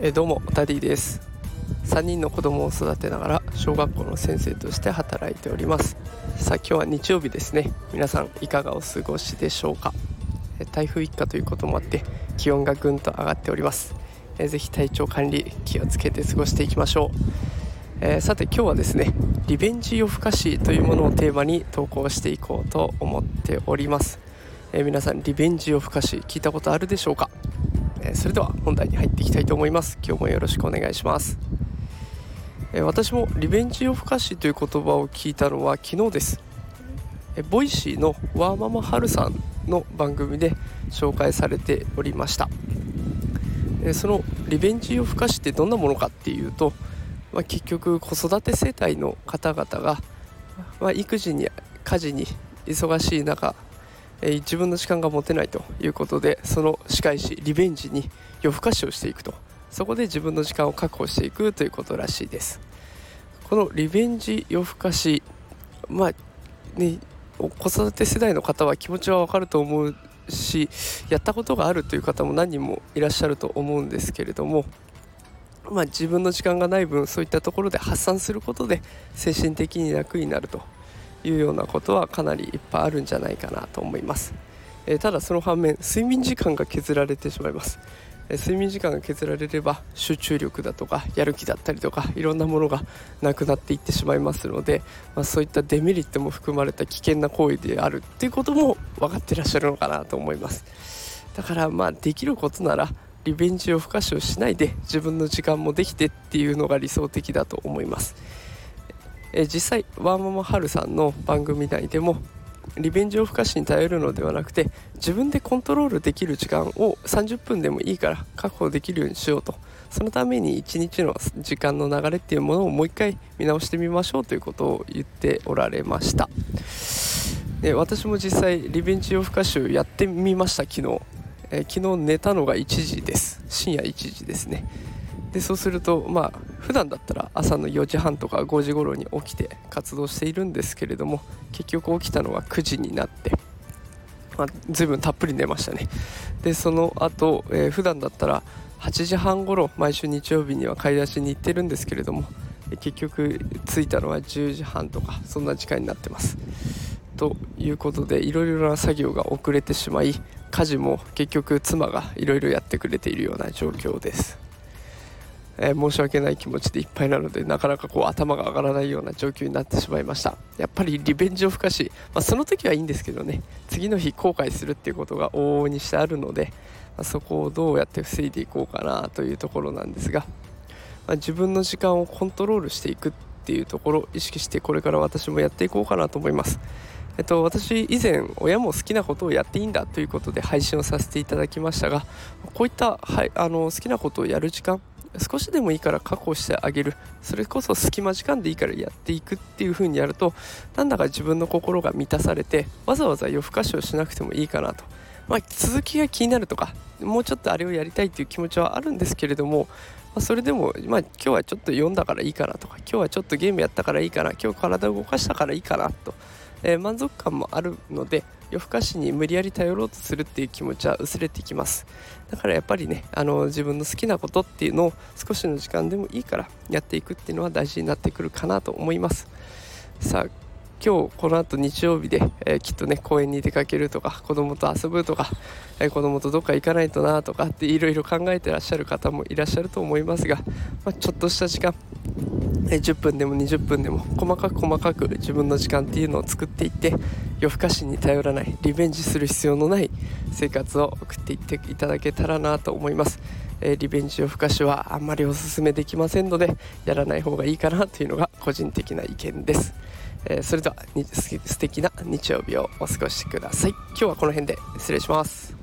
えどうもダディです。3人の子供を育てながら小学校の先生として働いております。さあ今日は日曜日ですね。皆さんいかがお過ごしでしょうか。え台風一過ということもあって気温がぐんと上がっております。えぜひ体調管理気をつけて過ごしていきましょう。えー、さて今日はですねリベンジ夜更かしというものをテーマに投稿していこうと思っております、えー、皆さんリベンジ夜更かし聞いたことあるでしょうか？えそれでは本題に入っていきたいと思います。今日もよろしくお願いします、え私もリベンジ夜更かしという言葉を聞いたのは昨日です、え Voicy のワーママハルさんの番組で紹介されておりました。えそのリベンジ夜更かしってどんなものかっていうと、まあ、結局子育て世帯の方々が、まあ、育児に家事に忙しい中え自分の時間が持てないということでその仕返しリベンジに夜更かしをしていくと。そこで自分の時間を確保していくということらしいです。このリベンジ夜更かしまあね子育て世代の方は気持ちはわかると思うしやったことがあるという方も何人もいらっしゃると思うんですけれどもまあ、自分の時間がない分そういったところで発散することで精神的に楽になると。いうようなことはかなりいっぱいあるんじゃないかなと思います、えー、ただその反面睡眠時間が削られてしまいます、えー、睡眠時間が削られれば集中力だとかやる気だったりとかいろんなものがなくなっていってしまいますので、まあ、そういったデメリットも含まれた危険な行為であるっていうことも分かってらっしゃるのかなと思います。だからまあできることならリベンジを不可視をしないで自分の時間もできてっていうのが理想的だと思います。え実際ワーママハルさんの番組内でもリベンジを不可視に頼るのではなくて自分でコントロールできる時間を30分でもいいから確保できるようにしようと。そのために1日の時間の流れっていうものをもう一回見直してみましょうということを言っておられました。で私も実際リベンジ夜更かしをやってみました昨日、え昨日寝たのが1時です。深夜1時ですね。でそうするとまあ普段だったら朝の4時半とか5時頃に起きて活動しているんですけれども結局起きたのは9時になって、まあ、随分たっぷり寝ましたね。でその後、えー、普段だったら8時半頃毎週日曜日には買い出しに行ってるんですけれども結局着いたのは10時半とかそんな時間になってます。ということでいろいろな作業が遅れてしまい家事も結局妻がいろいろやってくれているような状況です。えー、申し訳ない気持ちでいっぱいなのでなかなかこう頭が上がらないような状況になってしまいました。やっぱりリベンジを不可し、まあ、その時はいいんですけどね。次の日後悔するっていうことが往々にしてあるので、まあ、そこをどうやって防いでいこうかなというところなんですが、まあ、自分の時間をコントロールしていくっていうところを意識してこれから私もやっていこうかなと思います。えっと、私以前親も好きなことをやっていいんだということで配信をさせていただきましたがこういった、はい、あの好きなことをやる時間少しでもいいから確保してあげる。それこそ隙間時間でいいからやっていくっていう風にやるとなんだか自分の心が満たされてわざわざ夜更かしをしなくてもいいかなと、まあ、続きが気になるとかもうちょっとあれをやりたいっていう気持ちはあるんですけれども、まあ、それでも、まあ、今日はちょっと読んだからいいかなとか今日はちょっとゲームやったからいいかな今日体を動かしたからいいかなと、えー、満足感もあるので夜更かしに無理やり頼ろうとするっていう気持ちは薄れてきます。だからやっぱりねあの自分の好きなことっていうのを少しの時間でもいいからやっていくっていうのは大事になってくるかなと思います。さあ今日この後日曜日で、えー、きっとね公園に出かけるとか子供と遊ぶとか、えー、子供とどっか行かないとなとかっていろいろ考えてらっしゃる方もいらっしゃると思いますが、まあ、ちょっとした時間10分でも20分でも細かく細かく自分の時間っていうのを作っていって夜更かしに頼らないリベンジする必要のない生活を送っていっていただけたらなと思います、えー、リベンジ夜更かしはあんまりおすすめできませんのでやらない方がいいかなというのが個人的な意見です、えー、それでは素敵な日曜日をお過ごしください。今日はこの辺で失礼します。